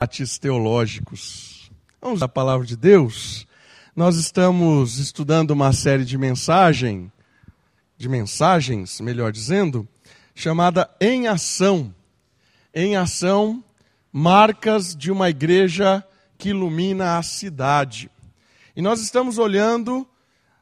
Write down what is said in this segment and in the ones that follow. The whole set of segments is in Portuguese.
debates teológicos. Vamos à palavra de Deus. Nós estamos estudando uma série de mensagem, de mensagens, melhor dizendo, chamada Em Ação. Em Ação, marcas de uma igreja que ilumina a cidade. E nós estamos olhando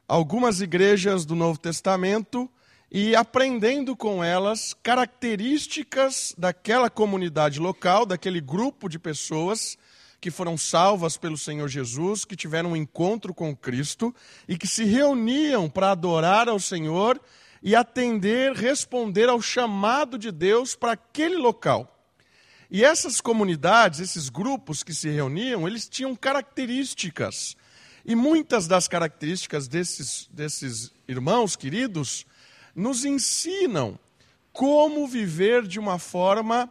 algumas igrejas do Novo Testamento e aprendendo com elas características daquela comunidade local, daquele grupo de pessoas que foram salvas pelo Senhor Jesus, que tiveram um encontro com Cristo e que se reuniam para adorar ao Senhor e atender, responder ao chamado de Deus para aquele local. E essas comunidades, esses grupos que se reuniam, eles tinham características. E muitas das características desses, desses irmãos queridos nos ensinam como viver de uma forma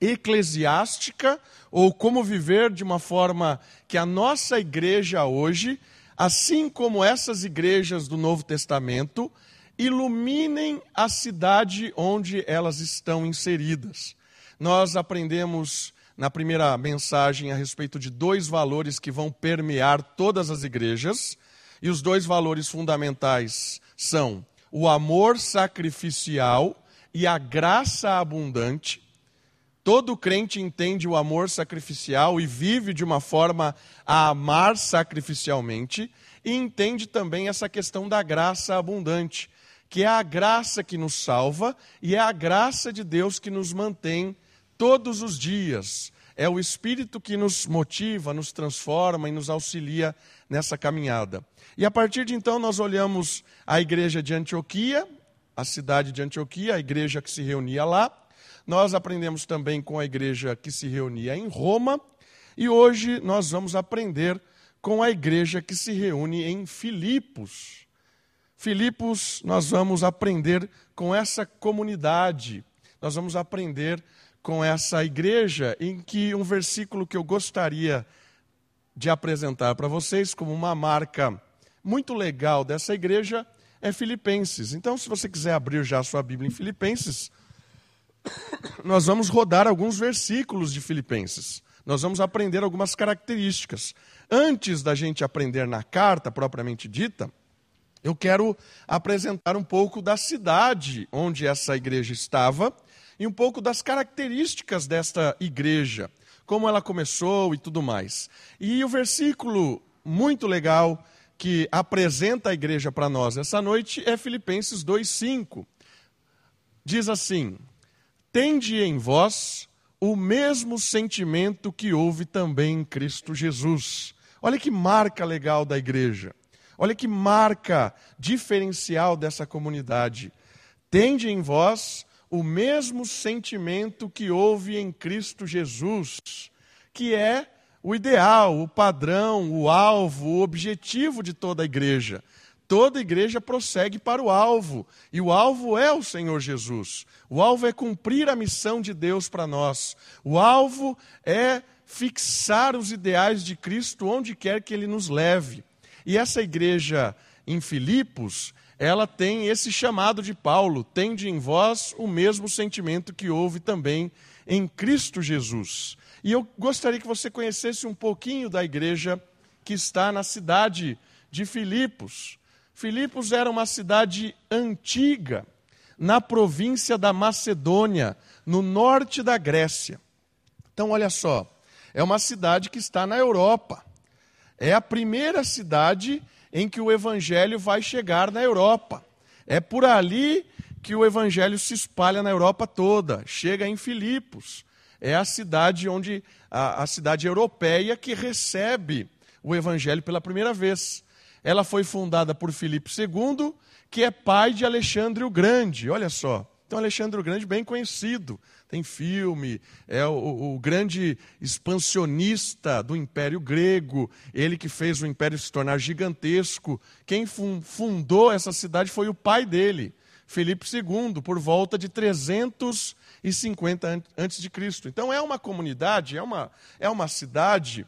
eclesiástica ou como viver de uma forma que a nossa igreja hoje, assim como essas igrejas do Novo Testamento, iluminem a cidade onde elas estão inseridas. Nós aprendemos na primeira mensagem a respeito de dois valores que vão permear todas as igrejas, e os dois valores fundamentais são o amor sacrificial e a graça abundante. Todo crente entende o amor sacrificial e vive de uma forma a amar sacrificialmente, e entende também essa questão da graça abundante, que é a graça que nos salva e é a graça de Deus que nos mantém todos os dias. É o Espírito que nos motiva, nos transforma e nos auxilia nessa caminhada. E a partir de então nós olhamos a igreja de Antioquia, a cidade de Antioquia, a igreja que se reunia lá. Nós aprendemos também com a igreja que se reunia em Roma. E hoje nós vamos aprender com a igreja que se reúne em Filipos. Filipos, nós vamos aprender com essa comunidade, nós vamos aprender com essa igreja, em que um versículo que eu gostaria de apresentar para vocês como uma marca muito legal dessa igreja é Filipenses. Então, se você quiser abrir já a sua Bíblia em Filipenses, nós vamos rodar alguns versículos de Filipenses. Nós vamos aprender algumas características. Antes da gente aprender na carta propriamente dita, eu quero apresentar um pouco da cidade onde essa igreja estava e um pouco das características desta igreja, como ela começou e tudo mais. E o versículo muito legal que apresenta a igreja para nós essa noite é Filipenses 2:5. Diz assim: Tende em vós o mesmo sentimento que houve também em Cristo Jesus. Olha que marca legal da igreja. Olha que marca diferencial dessa comunidade. Tende em vós o mesmo sentimento que houve em Cristo Jesus, que é o ideal, o padrão, o alvo, o objetivo de toda a igreja. Toda igreja prossegue para o alvo, e o alvo é o Senhor Jesus. O alvo é cumprir a missão de Deus para nós. O alvo é fixar os ideais de Cristo onde quer que ele nos leve. E essa igreja em Filipos, ela tem esse chamado de Paulo: tende em vós o mesmo sentimento que houve também em Cristo Jesus. E eu gostaria que você conhecesse um pouquinho da igreja que está na cidade de Filipos. Filipos era uma cidade antiga, na província da Macedônia, no norte da Grécia. Então, olha só, é uma cidade que está na Europa. É a primeira cidade em que o evangelho vai chegar na Europa. É por ali que o evangelho se espalha na Europa toda, chega em Filipos. É a cidade onde a, a cidade europeia que recebe o evangelho pela primeira vez. Ela foi fundada por Filipe II, que é pai de Alexandre o Grande. Olha só. Então, Alexandre o Grande, bem conhecido, tem filme, é o, o, grande expansionista do Império Grego, ele que fez o Império se tornar gigantesco. Quem fundou essa cidade foi o pai dele, Felipe II, por volta de 350 a.C. Então, é uma comunidade, é uma, é uma cidade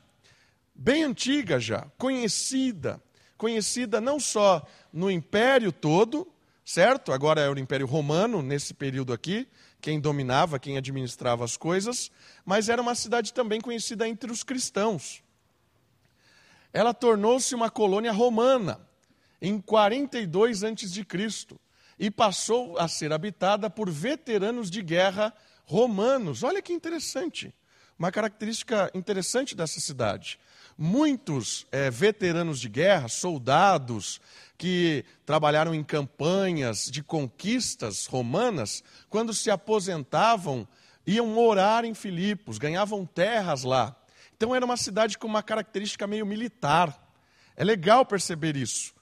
bem antiga já, conhecida, conhecida não só no Império todo, certo? Agora é o Império Romano, nesse período aqui, quem dominava, quem administrava as coisas, mas era uma cidade também conhecida entre os cristãos. Ela tornou-se uma colônia romana em 42 a.C. e passou a ser habitada por veteranos de guerra romanos. Olha que interessante. Uma característica interessante dessa cidade. Muitos é, veteranos de guerra, soldados, que trabalharam em campanhas de conquistas romanas, quando se aposentavam, iam morar em Filipos, ganhavam terras lá. Então era uma cidade com uma característica meio militar. É legal perceber isso.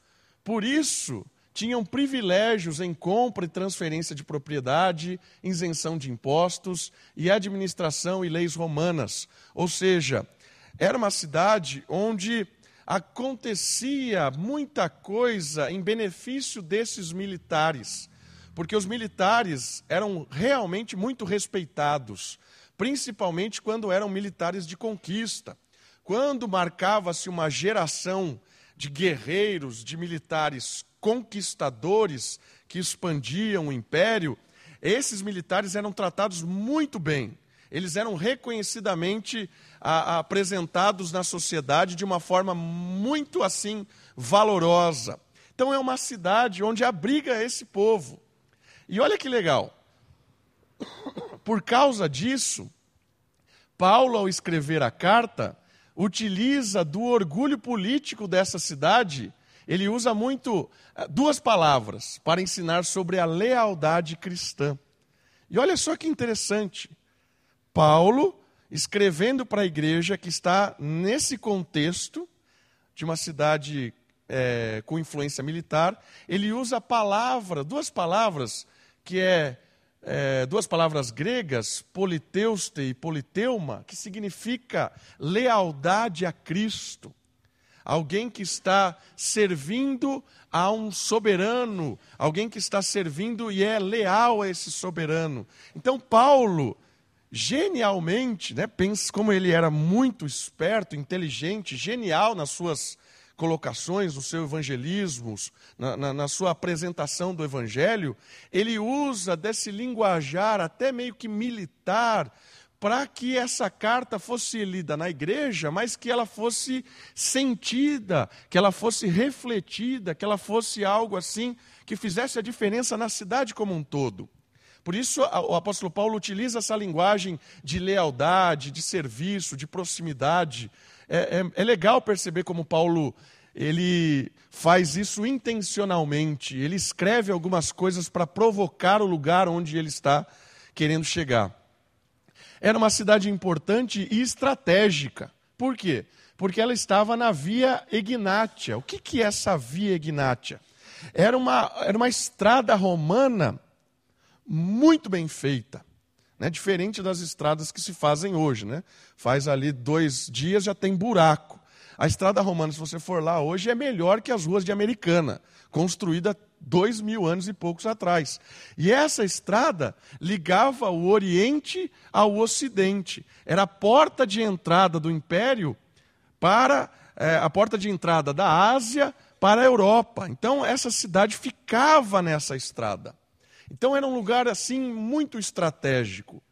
Por isso, tinham privilégios em compra e transferência de propriedade, isenção de impostos e administração e leis romanas. Ou seja, era uma cidade onde acontecia muita coisa em benefício desses militares, porque os militares eram realmente muito respeitados, principalmente quando eram militares de conquista. Quando marcava-se uma geração de guerreiros, de militares conquistadores que expandiam o império, esses militares eram tratados muito bem. Eles eram reconhecidamente a, a, apresentados na sociedade de uma forma muito assim valorosa. Então é uma cidade onde abriga esse povo. E olha que legal. Por causa disso, Paulo, ao escrever a carta, utiliza do orgulho político dessa cidade, ele usa muito eh, duas palavras para ensinar sobre a lealdade cristã. E olha só que interessante. Paulo escrevendo para a igreja que está nesse contexto de uma cidade é, com influência militar, ele usa a palavra, duas palavras, que é, é duas palavras gregas, politeuste e politeuma, que significa lealdade a Cristo. Alguém que está servindo a um soberano, alguém que está servindo e é leal a esse soberano. Então, Paulo genialmente, né, pensa como ele era muito esperto, inteligente, genial nas suas colocações, no seu evangelismo, na, na, na, sua apresentação do evangelho, ele usa desse linguajar até meio que militar para que essa carta fosse lida na igreja, mas que ela fosse sentida, que ela fosse refletida, que ela fosse algo assim que fizesse a diferença na cidade como um todo. Por isso, o apóstolo Paulo utiliza essa linguagem de lealdade, de serviço, de proximidade. É, é, é legal perceber como Paulo ele faz isso intencionalmente. Ele escreve algumas coisas para provocar o lugar onde ele está querendo chegar. Era uma cidade importante e estratégica. Por quê? Porque ela estava na Via Egnátia. O que, que é essa Via Egnátia? Era uma, era uma estrada romana muito bem feita. Né? Diferente das estradas que se fazem hoje. Né? Faz ali dois dias, já tem buraco. A estrada romana, se você for lá hoje, é melhor que as ruas de Americana, construída dois mil anos e poucos atrás. E essa estrada ligava o Oriente ao Ocidente. Era a porta de entrada do Império para é, a porta de entrada da Ásia para a Europa. Então, essa cidade ficava nessa estrada. Então era um lugar assim muito estratégico.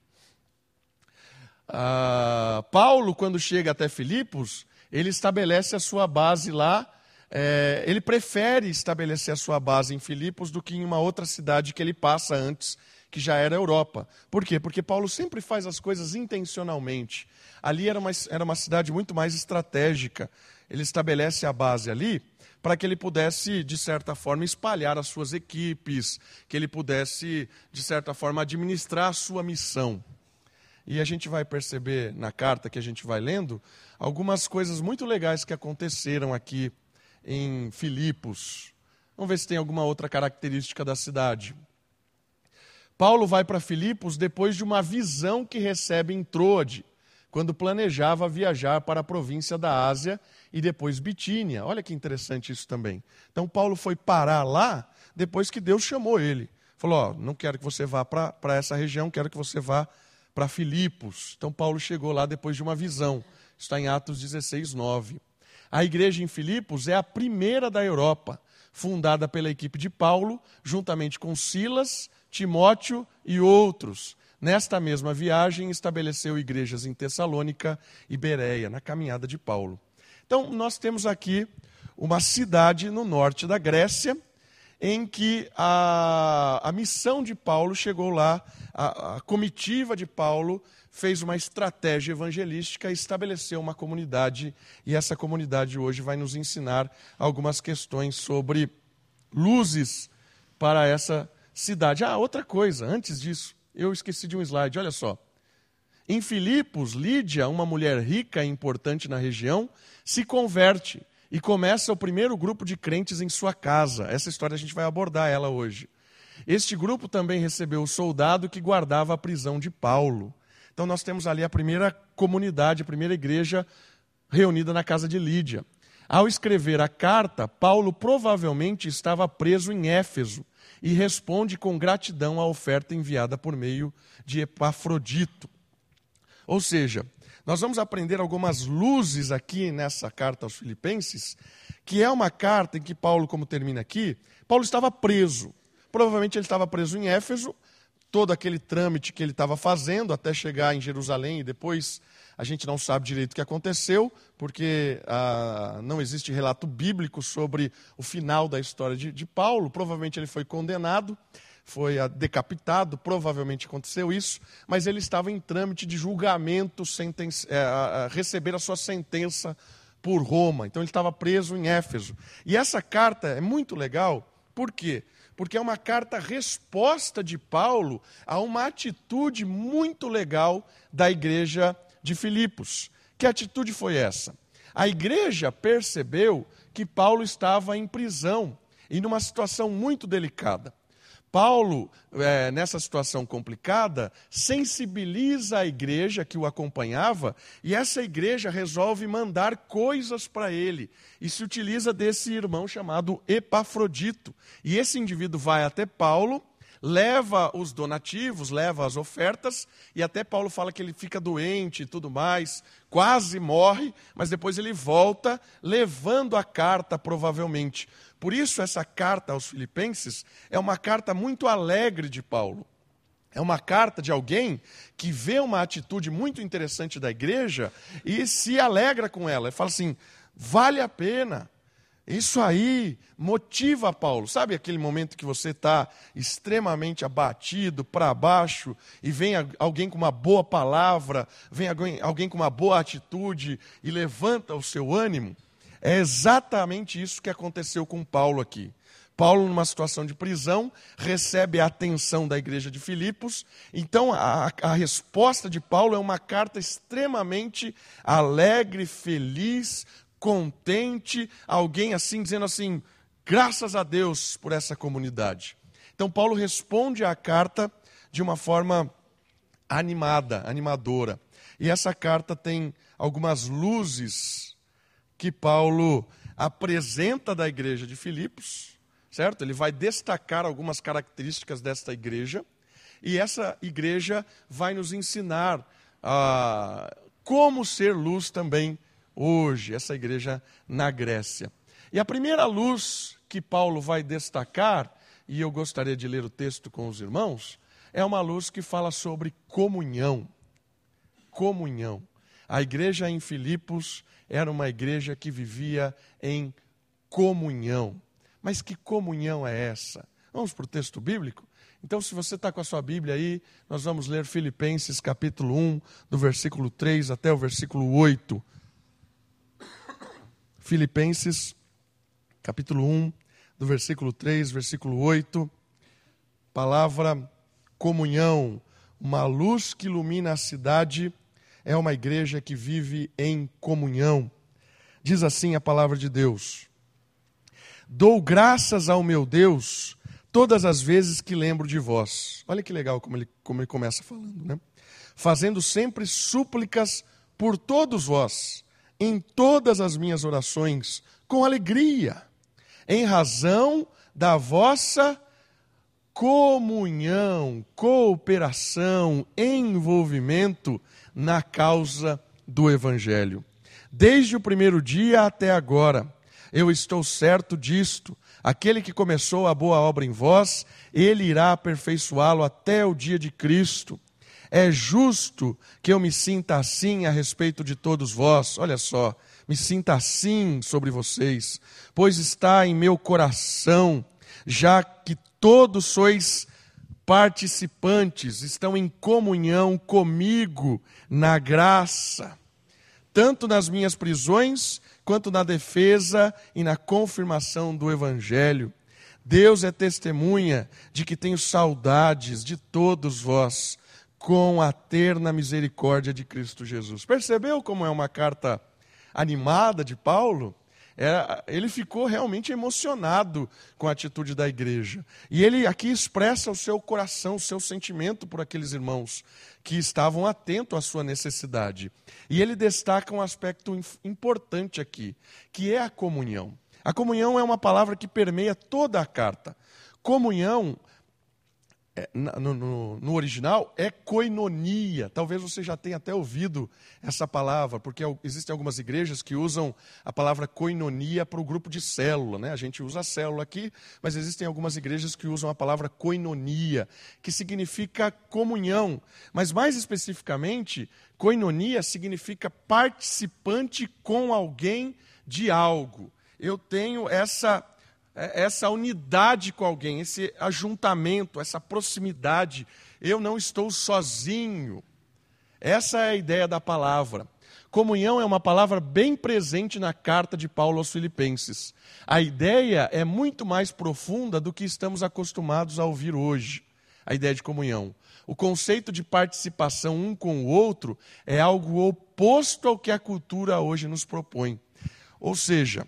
Ah, Paulo, quando chega até Filipos, ele estabelece a sua base lá. É, ele prefere estabelecer a sua base em Filipos do que em uma outra cidade que ele passa antes, que já era Europa. Por quê? Porque Paulo sempre faz as coisas intencionalmente. Ali era uma, era uma cidade muito mais estratégica. Ele estabelece a base ali para que ele pudesse, de certa forma, espalhar as suas equipes, que ele pudesse, de certa forma, administrar a sua missão. E a gente vai perceber na carta que a gente vai lendo algumas coisas muito legais que aconteceram aqui em Filipos. Vamos ver se tem alguma outra característica da cidade. Paulo vai para Filipos depois de uma visão que recebe em Troade, quando planejava viajar para a província da Ásia e depois Bitínia. Olha que interessante isso também. Então Paulo foi parar lá depois que Deus chamou ele. Falou: ó, não quero que você vá para essa região, quero que você vá para Filipos. Então Paulo chegou lá depois de uma visão. Está em Atos 16, 9. A igreja em Filipos é a primeira da Europa, fundada pela equipe de Paulo, juntamente com Silas, Timóteo e outros. nesta mesma viagem, estabeleceu igrejas em Tessalônica e Bereia, na caminhada de Paulo. Então, nós temos aqui uma cidade no norte da Grécia, em que a, a missão de Paulo chegou lá, a, a comitiva de Paulo fez uma estratégia evangelística, estabeleceu uma comunidade, e essa comunidade hoje vai nos ensinar algumas questões sobre luzes para essa cidade. Ah, outra coisa, antes disso, eu esqueci de um slide, olha só. Em Filipos, Lídia, uma mulher rica e importante na região, se converte e começa o primeiro grupo de crentes em sua casa. Essa história a gente vai abordar ela hoje. Este grupo também recebeu o soldado que guardava a prisão de Paulo. Então nós temos ali a primeira comunidade, a primeira igreja reunida na casa de Lídia. Ao escrever a carta, Paulo provavelmente estava preso em Éfeso e responde com gratidão à oferta enviada por meio de Epafrodito. Ou seja, nós vamos aprender algumas luzes aqui nessa carta aos Filipenses, que é uma carta em que Paulo, como termina aqui, Paulo estava preso. Provavelmente ele estava preso em Éfeso, todo aquele trâmite que ele estava fazendo até chegar em Jerusalém e depois a gente não sabe direito o que aconteceu, porque ah, não existe relato bíblico sobre o final da história de, de Paulo. Provavelmente ele foi condenado foi decapitado, provavelmente aconteceu isso, mas ele estava em trâmite de julgamento, senten é, receber a sua sentença por Roma. Então ele estava preso em Éfeso. E essa carta é muito legal, por quê? Porque é uma carta resposta de Paulo a uma atitude muito legal da igreja de Filipos. Que atitude foi essa? A igreja percebeu que Paulo estava em prisão e numa situação muito delicada. Paulo, é, nessa situação complicada, sensibiliza a igreja que o acompanhava e essa igreja resolve mandar coisas para ele e se utiliza desse irmão chamado Epafrodito. E esse indivíduo vai até Paulo, leva os donativos, leva as ofertas e até Paulo fala que ele fica doente e tudo mais, quase morre, mas depois ele volta levando a carta, provavelmente por isso, essa carta aos Filipenses é uma carta muito alegre de Paulo. É uma carta de alguém que vê uma atitude muito interessante da igreja e se alegra com ela. E fala assim: vale a pena. Isso aí motiva Paulo. Sabe aquele momento que você está extremamente abatido, para baixo, e vem alguém com uma boa palavra, vem alguém, alguém com uma boa atitude e levanta o seu ânimo? É exatamente isso que aconteceu com Paulo aqui. Paulo, numa situação de prisão, recebe a atenção da igreja de Filipos. Então, a, a, resposta de Paulo é uma carta extremamente alegre, feliz, contente, alguém assim dizendo assim: graças a Deus por essa comunidade. Então, Paulo responde à carta de uma forma animada, animadora. E essa carta tem algumas luzes que Paulo apresenta da igreja de Filipos, certo? Ele vai destacar algumas características desta igreja, e essa igreja vai nos ensinar ah, como ser luz também hoje, essa igreja na Grécia. E a primeira luz que Paulo vai destacar, e eu gostaria de ler o texto com os irmãos, é uma luz que fala sobre comunhão. Comunhão. A igreja em Filipos era uma igreja que vivia em comunhão. Mas que comunhão é essa? Vamos para o texto bíblico? Então, se você está com a sua Bíblia aí, nós vamos ler Filipenses capítulo 1, do versículo 3 até o versículo 8. Filipenses capítulo 1, do versículo 3, versículo 8. Palavra comunhão, uma luz que ilumina a cidade é uma igreja que vive em comunhão. Diz assim a palavra de Deus: Dou graças ao meu Deus todas as vezes que lembro de vós. Olha que legal como ele, como ele começa falando, né? Fazendo sempre súplicas por todos vós, em todas as minhas orações, com alegria, em razão da vossa comunhão, cooperação, envolvimento na causa do Evangelho. Desde o primeiro dia até agora, eu estou certo disto. Aquele que começou a boa obra em vós, ele irá aperfeiçoá-lo até o dia de Cristo. É justo que eu me sinta assim a respeito de todos vós. Olha só, me sinta assim sobre vocês, pois está em meu coração, já que todos sois participantes, estão em comunhão comigo na graça, tanto nas minhas prisões, quanto na defesa e na confirmação do Evangelho. Deus é testemunha de que tenho saudades de todos vós, com a terna misericórdia de Cristo Jesus. Percebeu como é uma carta animada de Paulo? É, ele ficou realmente emocionado com a atitude da igreja. E ele aqui expressa o seu coração, o seu sentimento por aqueles irmãos que estavam atentos à sua necessidade. E ele destaca um aspecto importante aqui, que é a comunhão. A comunhão é uma palavra que permeia toda a carta. Comunhão no, no, no, original é koinonia. Talvez você já tenha até ouvido essa palavra, porque existem algumas igrejas que usam a palavra koinonia para o grupo de célula. Né? A gente usa a célula aqui, mas existem algumas igrejas que usam a palavra koinonia, que significa comunhão. Mas mais especificamente, koinonia significa participante com alguém de algo. Eu tenho essa é, essa unidade com alguém, esse ajuntamento, essa proximidade. Eu não estou sozinho. Essa é a ideia da palavra. Comunhão é uma palavra bem presente na carta de Paulo aos Filipenses. A ideia é muito mais profunda do que estamos acostumados a ouvir hoje. A ideia de comunhão. O conceito de participação um com o outro é algo oposto ao que a cultura hoje nos propõe. Ou seja,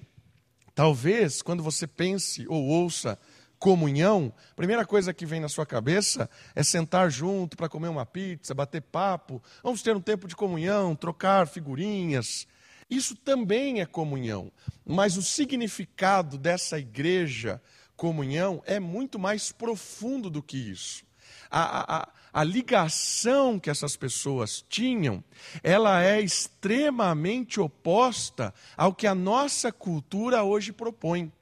Talvez, quando você pense ou ouça comunhão, a primeira coisa que vem na sua cabeça é sentar junto para comer uma pizza, bater papo, vamos ter um tempo de comunhão, trocar figurinhas. Isso também é comunhão, mas o significado dessa igreja comunhão é muito mais profundo do que isso. A, a, ligação que essas pessoas tinham, ela é extremamente oposta ao que a nossa cultura hoje propõe.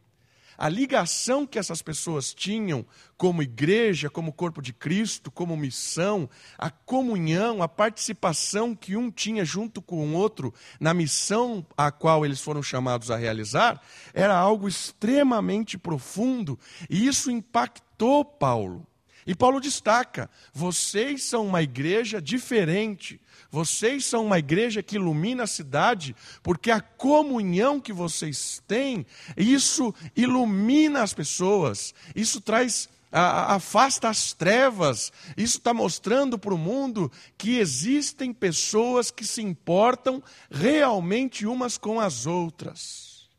A ligação que essas pessoas tinham como igreja, como corpo de Cristo, como missão, a comunhão, a participação que um tinha junto com o outro na missão a qual eles foram chamados a realizar, era algo extremamente profundo e isso impactou Paulo. E Paulo destaca: vocês são uma igreja diferente, vocês são uma igreja que ilumina a cidade, porque a comunhão que vocês têm, isso ilumina as pessoas, isso traz afasta as trevas. Isso está mostrando para o mundo que existem pessoas que se importam realmente umas com as outras.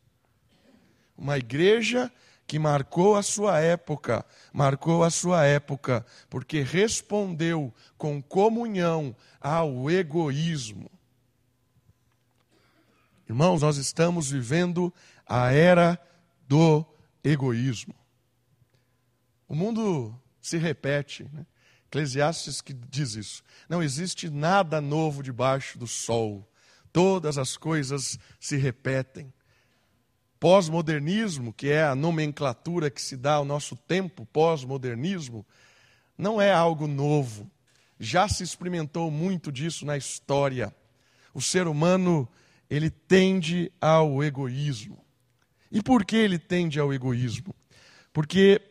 Uma igreja que marcou a sua época, marcou a sua época, porque respondeu com comunhão ao egoísmo. Irmãos, nós estamos vivendo a era do egoísmo. O mundo se repete, né? Eclesiastes que diz isso. Não existe nada novo debaixo do sol. Todas as coisas se repetem. Pós-modernismo, que é a nomenclatura que se dá ao nosso tempo, pós-modernismo, não é algo novo. Já se experimentou muito disso na história. O ser humano, ele tende ao egoísmo. E por que ele tende ao egoísmo? Porque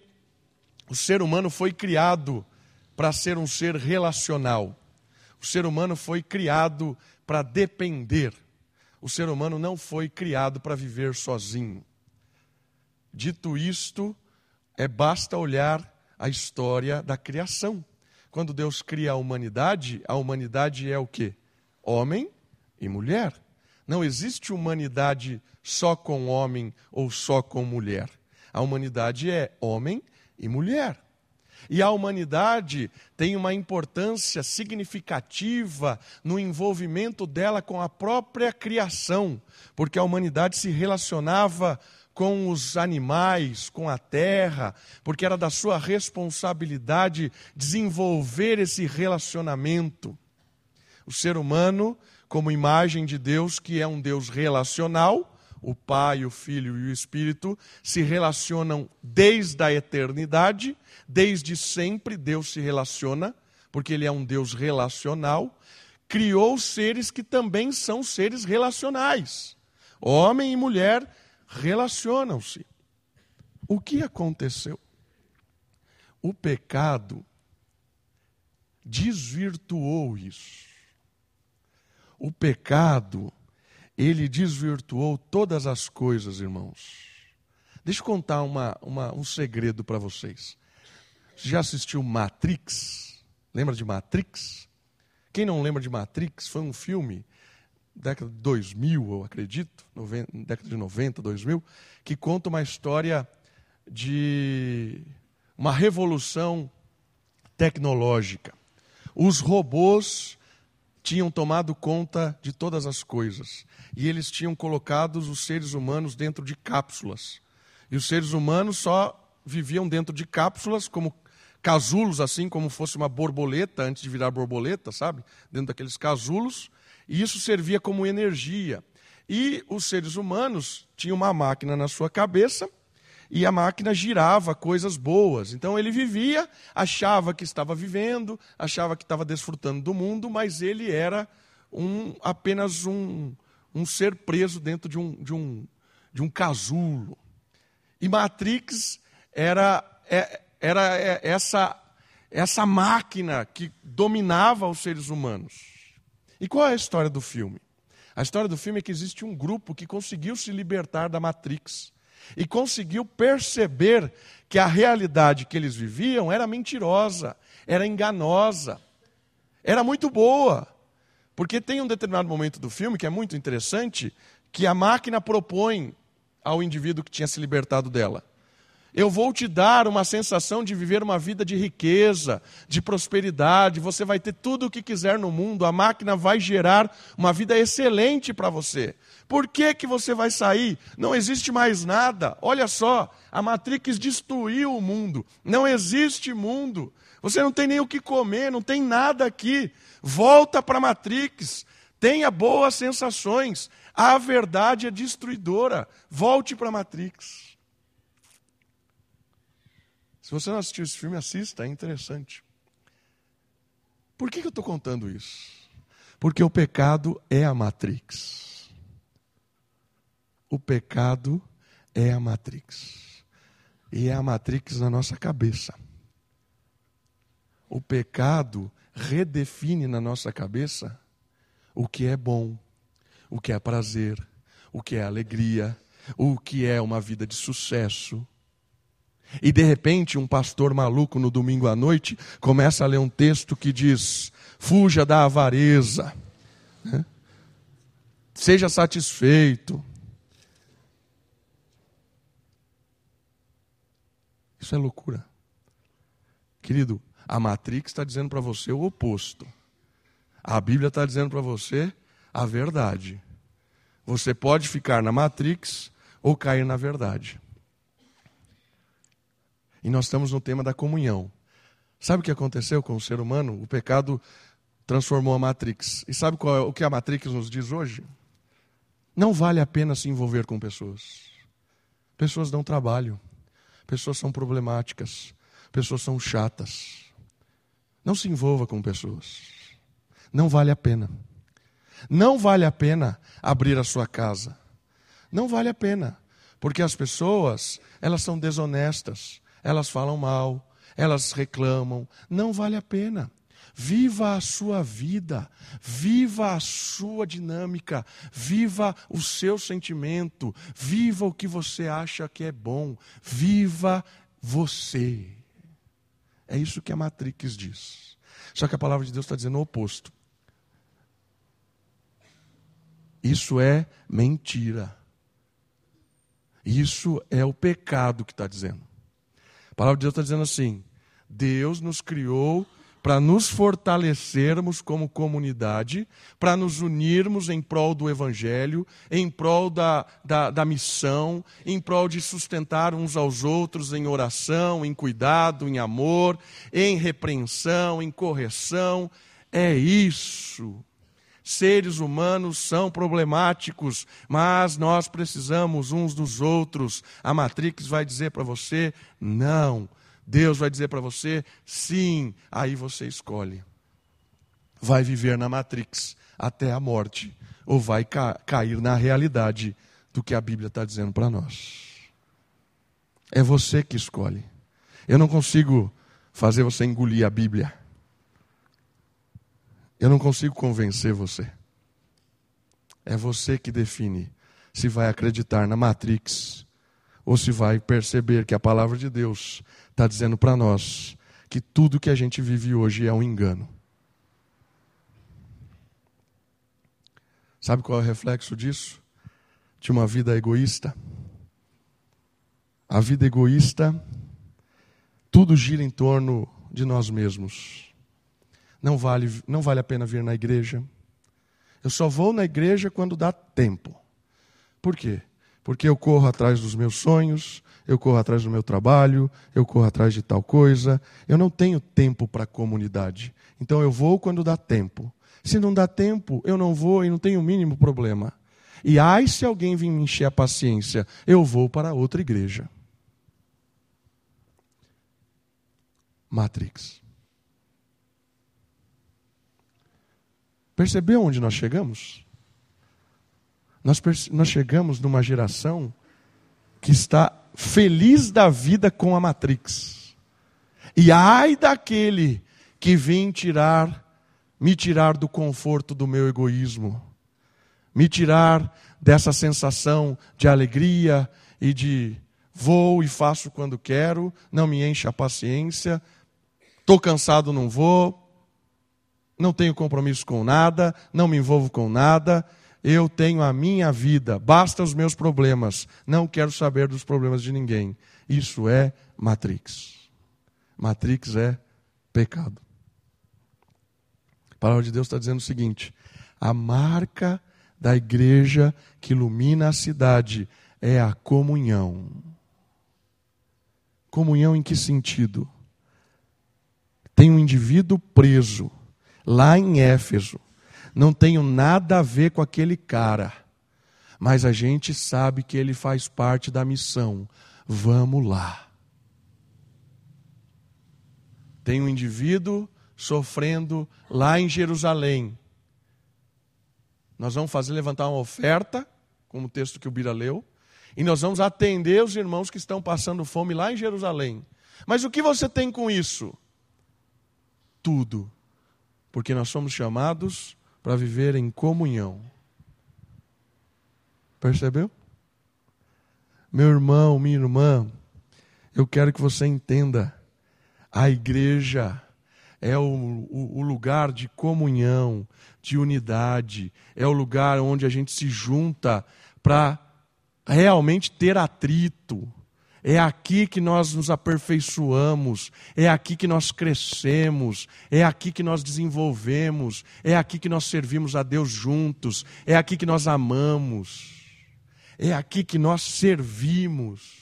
o ser humano foi criado para ser um ser relacional. O ser humano foi criado para depender. O ser humano não foi criado para viver sozinho. Dito isto, é basta olhar a história da criação. Quando Deus cria a humanidade, a humanidade é o que? Homem e mulher. Não existe humanidade só com homem ou só com mulher. A humanidade é homem e mulher. E a humanidade tem uma importância significativa no envolvimento dela com a própria criação, porque a humanidade se relacionava com os animais, com a terra, porque era da sua responsabilidade desenvolver esse relacionamento. O ser humano, como imagem de Deus, que é um Deus relacional, o Pai, o Filho e o Espírito se relacionam desde a eternidade, desde sempre Deus se relaciona porque ele é um Deus relacional, criou seres que também são seres relacionais. Homem e mulher relacionam-se. O que aconteceu? O pecado desvirtuou isso. O pecado, ele desvirtuou todas as coisas, irmãos. Deixa eu contar uma, uma, um segredo para vocês. Você já assistiu Matrix? Lembra de Matrix? Quem não lembra de Matrix? Foi um filme década de 2000, eu acredito, década de 90, 2000, que conta uma história de uma revolução tecnológica. Os robôs tinham tomado conta de todas as coisas e eles tinham colocado os seres humanos dentro de cápsulas. E os seres humanos só viviam dentro de cápsulas como casulos, assim como fosse uma borboleta antes de virar borboleta, sabe? Dentro daqueles casulos e isso servia como energia. E os seres humanos tinham uma máquina na sua cabeça e a máquina girava coisas boas. Então ele vivia, achava que estava vivendo, achava que estava desfrutando do mundo, mas ele era um, apenas um, um ser preso dentro de um, de, um, de um casulo. E Matrix era, é, era é, essa, essa máquina que dominava os seres humanos. E qual é a história do filme? A história do filme é que existe um grupo que conseguiu se libertar da Matrix e conseguiu perceber que a realidade que eles viviam era mentirosa, era enganosa, era muito boa. Porque tem um determinado momento do filme que é muito interessante, que a máquina propõe ao indivíduo que tinha se libertado dela. Eu vou te dar uma sensação de viver uma vida de riqueza, de prosperidade. Você vai ter tudo o que quiser no mundo. A máquina vai gerar uma vida excelente para você. Por que, que você vai sair? Não existe mais nada. Olha só, a Matrix destruiu o mundo. Não existe mundo. Você não tem nem o que comer, não tem nada aqui. Volta para a Matrix. Tenha boas sensações. A verdade é destruidora. Volte para a Matrix. Se você não assistiu esse filme, assista, é interessante. Por que, que eu estou contando isso? Porque o pecado é a Matrix. O pecado é a Matrix. E é a Matrix na nossa cabeça. O pecado redefine na nossa cabeça o que é bom, o que é prazer, o que é alegria, o que é uma vida de sucesso e de repente, um pastor maluco no domingo à noite começa a ler um texto que diz: fuja da avareza, né? seja satisfeito. Isso é loucura. Querido, a Matrix está dizendo para você o oposto. A Bíblia está dizendo para você a verdade. Você pode ficar na Matrix ou cair na verdade. E nós estamos no tema da comunhão. Sabe o que aconteceu com o ser humano? O pecado transformou a Matrix. E sabe é, o que a Matrix nos diz hoje? Não vale a pena se envolver com pessoas. Pessoas dão trabalho. Pessoas são problemáticas. Pessoas são chatas. Não se envolva com pessoas. Não vale a pena. Não vale a pena abrir a sua casa. Não vale a pena. Porque as pessoas, elas são desonestas elas falam mal, elas reclamam. Não vale a pena. Viva a sua vida, viva a sua dinâmica, viva o seu sentimento, viva o que você acha que é bom, viva você. É isso que a Matrix diz. Só que a palavra de Deus está dizendo o oposto. Isso é mentira. Isso é o pecado que está dizendo palavra de Deus está dizendo assim: Deus nos criou para nos fortalecermos como comunidade, para nos unirmos em prol do Evangelho, em prol da, da, da, missão, em prol de sustentar uns aos outros em oração, em cuidado, em amor, em repreensão, em correção. É isso seres humanos são problemáticos, mas nós precisamos uns dos outros. A Matrix vai dizer para você: não, Deus vai dizer para você sim, aí você escolhe. Vai viver na Matrix até a morte, ou vai ca cair na realidade do que a Bíblia está dizendo para nós. É você que escolhe. Eu não consigo fazer você engolir a Bíblia. Eu não consigo convencer você. É você que define se vai acreditar na Matrix ou se vai perceber que a palavra de Deus está dizendo para nós que tudo que a gente vive hoje é um engano. Sabe qual é o reflexo disso? De uma vida egoísta. A vida egoísta, tudo gira em torno de nós mesmos. Não vale, não vale a pena vir na igreja. Eu só vou na igreja quando dá tempo. Por quê? Porque eu corro atrás dos meus sonhos, eu corro atrás do meu trabalho, eu corro atrás de tal coisa. Eu não tenho tempo para a comunidade. Então eu vou quando dá tempo. Se não dá tempo, eu não vou e não tenho o mínimo problema. E ai se alguém vir me encher a paciência, eu vou para outra igreja. Matrix. Percebeu onde nós chegamos? Nós, nós chegamos numa geração que está feliz da vida com a Matrix. E ai daquele que vem tirar, me tirar do conforto do meu egoísmo, me tirar dessa sensação de alegria e de vou e faço quando quero, não me enche a paciência, estou cansado, não vou, não tenho compromisso com nada, não me envolvo com nada, eu tenho a minha vida, basta os meus problemas, não quero saber dos problemas de ninguém. Isso é Matrix. Matrix é pecado. A palavra de Deus está dizendo o seguinte: a marca da igreja que ilumina a cidade é a comunhão. Comunhão em que sentido? Tem um indivíduo preso lá em Éfeso. Não tenho nada a ver com aquele cara, mas a gente sabe que ele faz parte da missão. Vamos lá. Tem um indivíduo sofrendo lá em Jerusalém. Nós vamos fazer levantar uma oferta, como o texto que o Bira leu, e nós vamos atender os irmãos que estão passando fome lá em Jerusalém. Mas o que você tem com isso? Tudo porque nós somos chamados para viver em comunhão. Percebeu? Meu irmão, minha irmã, eu quero que você entenda: a igreja é o, o, o, lugar de comunhão, de unidade, é o lugar onde a gente se junta para realmente ter atrito, é aqui que nós nos aperfeiçoamos, é aqui que nós crescemos, é aqui que nós desenvolvemos, é aqui que nós servimos a Deus juntos, é aqui que nós amamos, é aqui que nós servimos.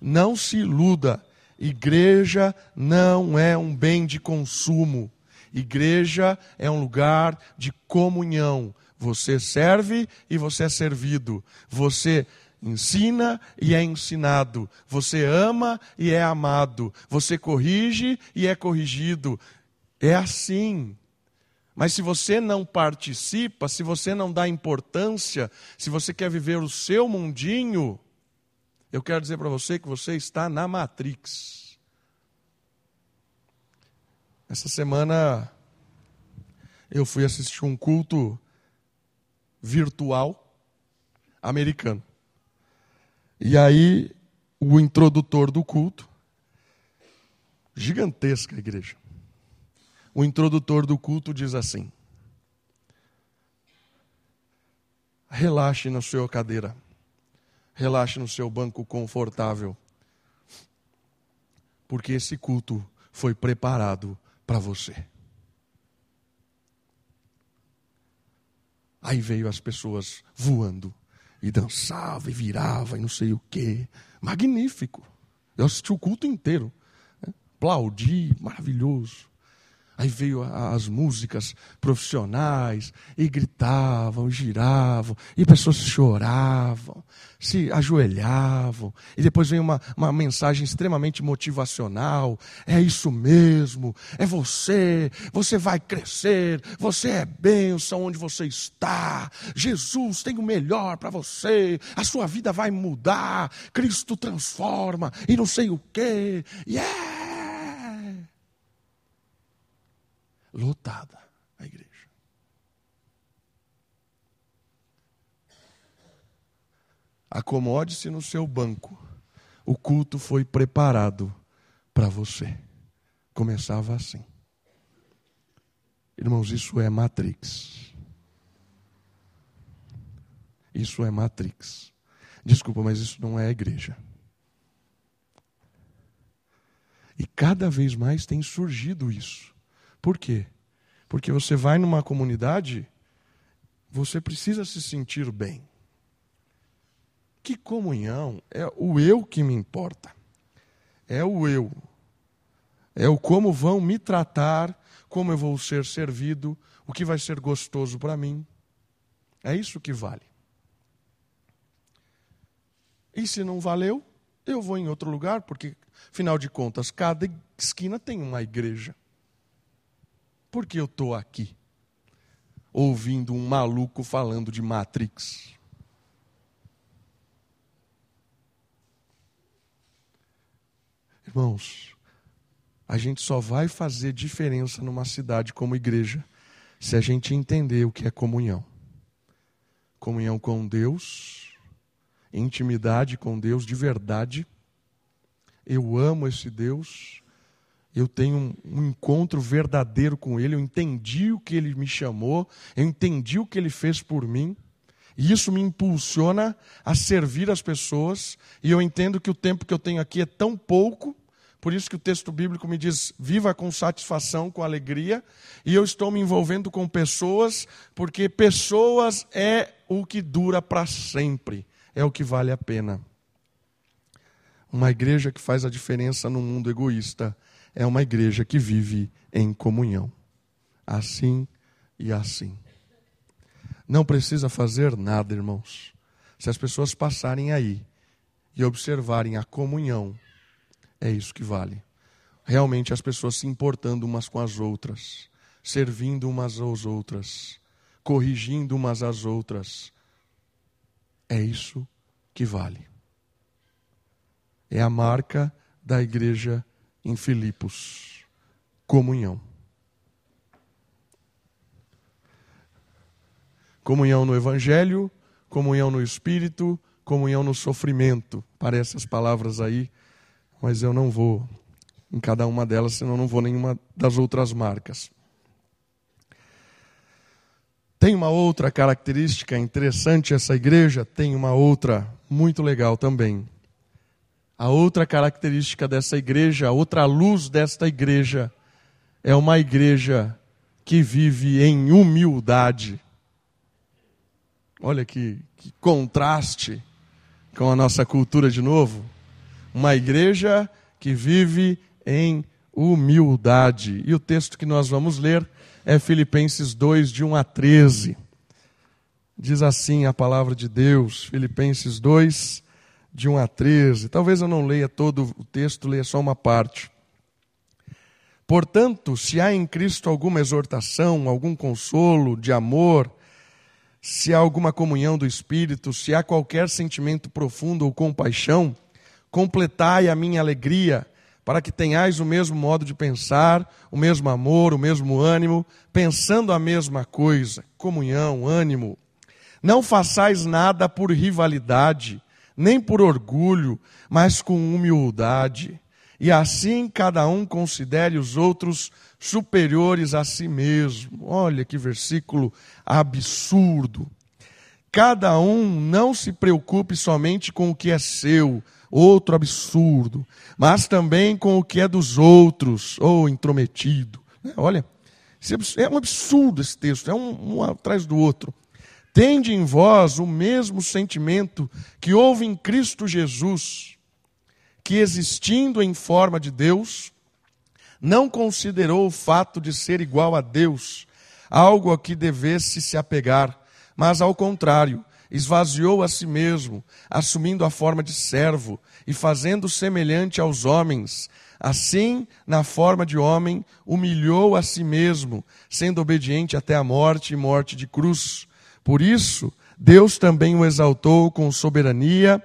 Não se iluda, igreja não é um bem de consumo, igreja é um lugar de comunhão. Você serve e você é servido, você ensina e é ensinado, você ama e é amado, você corrige e é corrigido. É assim. Mas se você não participa, se você não dá importância, se você quer viver o seu mundinho, eu quero dizer para você que você está na Matrix. Essa semana eu fui assistir um culto virtual americano. E aí, o introdutor do culto, gigantesca igreja. O introdutor do culto diz assim: relaxe na sua cadeira, relaxe no seu banco confortável, porque esse culto foi preparado para você. Aí veio as pessoas voando e dançava e virava e não sei o quê. Magnífico. Eu assisti o culto inteiro. Né? Aplaudi, maravilhoso. Aí veio as músicas profissionais, e gritavam, giravam, e pessoas choravam, se ajoelhavam, e depois veio uma, uma mensagem extremamente motivacional: é isso mesmo, é você, você vai crescer, você é bênção onde você está, Jesus tem o melhor para você, a sua vida vai mudar, Cristo transforma, e não sei o quê, yeah! Lotada a igreja. Acomode-se no seu banco. O culto foi preparado para você. Começava assim. Irmãos, isso é Matrix. Isso é Matrix. Desculpa, mas isso não é igreja. E cada vez mais tem surgido isso. Por quê? Porque você vai numa comunidade, você precisa se sentir bem. Que comunhão é o eu que me importa. É o eu. É o como vão me tratar, como eu vou ser servido, o que vai ser gostoso para mim. É isso que vale. E se não valeu, eu vou em outro lugar, porque, afinal de contas, cada esquina tem uma igreja. Por que eu estou aqui? Ouvindo um maluco falando de Matrix. Irmãos, a gente só vai fazer diferença numa cidade como igreja se a gente entender o que é comunhão. Comunhão com Deus, intimidade com Deus de verdade. Eu amo esse Deus, eu tenho um, encontro verdadeiro com Ele, eu entendi o que Ele me chamou, eu entendi o que Ele fez por mim, e isso me impulsiona a servir as pessoas, e eu entendo que o tempo que eu tenho aqui é tão pouco, por isso que o texto bíblico me diz: viva com satisfação, com alegria, e eu estou me envolvendo com pessoas, porque pessoas é o que dura para sempre, é o que vale a pena. Uma igreja que faz a diferença no mundo egoísta é uma igreja que vive em comunhão. Assim e assim. Não precisa fazer nada, irmãos. Se as pessoas passarem aí e observarem a comunhão, é isso que vale. Realmente as pessoas se importando umas com as outras, servindo umas às outras, corrigindo umas às outras. É isso que vale. É a marca da igreja em Filipos: comunhão. Comunhão no Evangelho, comunhão no Espírito, comunhão no sofrimento. Parece as palavras aí, mas eu não vou em cada uma delas, senão não vou nenhuma das outras marcas. Tem uma outra característica interessante essa igreja, tem uma outra muito legal também. A outra característica dessa igreja, a outra luz desta igreja, é uma igreja que vive em humildade. Olha que, que contraste com a nossa cultura de novo. Uma igreja que vive em humildade. E o texto que nós vamos ler é Filipenses 2, de 1 a 13. Diz assim a palavra de Deus, Filipenses 2, de 1 a 13. Talvez eu não leia todo o texto, leia só uma parte. Portanto, se há em Cristo alguma exortação, algum consolo de amor, se há alguma comunhão do Espírito, se há qualquer sentimento profundo ou compaixão, completai a minha alegria, para que tenhais o mesmo modo de pensar, o mesmo amor, o mesmo ânimo, pensando a mesma coisa, comunhão, ânimo. Não façais nada por rivalidade, nem por orgulho, mas com humildade. E assim cada um considere os outros superiores a si mesmo. Olha que versículo absurdo. Cada um não se preocupe somente com o que é seu, outro absurdo, mas também com o que é dos outros, ou intrometido. Olha, é um absurdo esse texto, é um, um atrás do outro. Tende em vós o mesmo sentimento que houve em Cristo Jesus, que existindo em forma de Deus, não considerou o fato de ser igual a Deus algo a que devesse se apegar, mas ao contrário, esvaziou a si mesmo, assumindo a forma de servo e fazendo semelhante aos homens. Assim, na forma de homem, humilhou a si mesmo, sendo obediente até a morte e morte de cruz. Por isso, Deus também o exaltou com soberania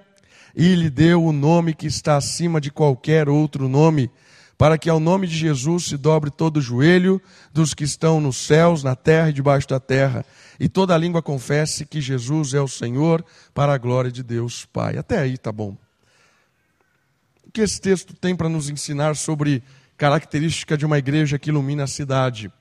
e lhe deu o nome que está acima de qualquer outro nome para que ao nome de Jesus se dobre todo o joelho dos que estão nos céus, na terra e debaixo da terra, e toda língua confesse que Jesus é o Senhor, para a glória de Deus Pai. Até aí tá bom. O que esse texto tem para nos ensinar sobre característica de uma igreja que ilumina a cidade?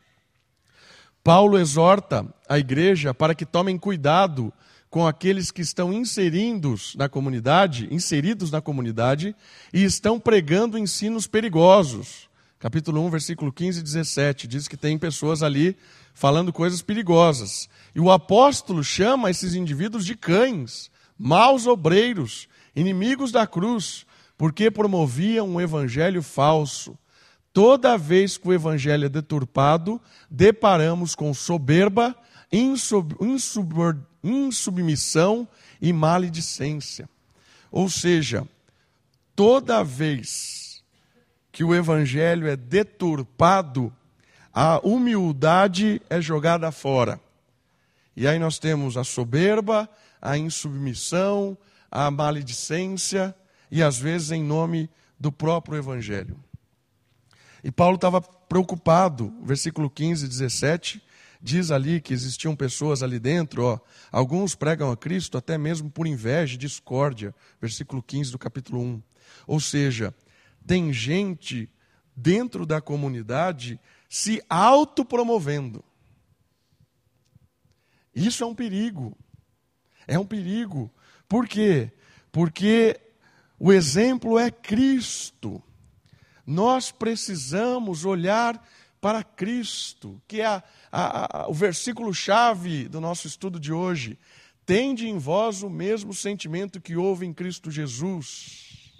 Paulo exorta a igreja para que tomem cuidado com aqueles que estão inseridos na comunidade, inseridos na comunidade e estão pregando ensinos perigosos. Capítulo 1, versículo 15 e 17 diz que tem pessoas ali falando coisas perigosas. E o apóstolo chama esses indivíduos de cães, maus obreiros, inimigos da cruz, porque promoviam um evangelho falso. Toda vez que o evangelho é deturpado, deparamos com soberba, insub, insubordinação insubmissão e maledicência. Ou seja, toda vez que o evangelho é deturpado, a humildade é jogada fora. E aí nós temos a soberba, a insubmissão, a maledicência, e às vezes em nome do próprio evangelho. E Paulo estava preocupado, versículo 15 e 17, diz ali que existiam pessoas ali dentro, ó, alguns pregam a Cristo até mesmo por inveja e discórdia, versículo 15 do capítulo 1. Ou seja, tem gente dentro da comunidade se autopromovendo. Isso é um perigo. É um perigo. Por quê? Porque o exemplo é Cristo. Nós precisamos olhar para Cristo, que é a, a, a, o versículo-chave do nosso estudo de hoje. Tende em vós o mesmo sentimento que houve em Cristo Jesus.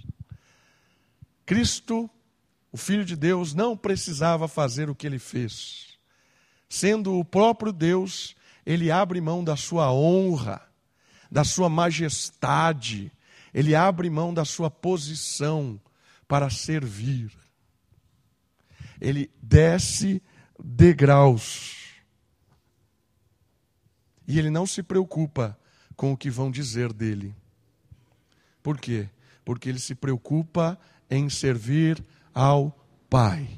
Cristo, o Filho de Deus, não precisava fazer o que ele fez. Sendo o próprio Deus, ele abre mão da sua honra, da sua majestade, ele abre mão da sua posição para servir ele desce degraus. E ele não se preocupa com o que vão dizer dele. Por quê? Porque ele se preocupa em servir ao Pai.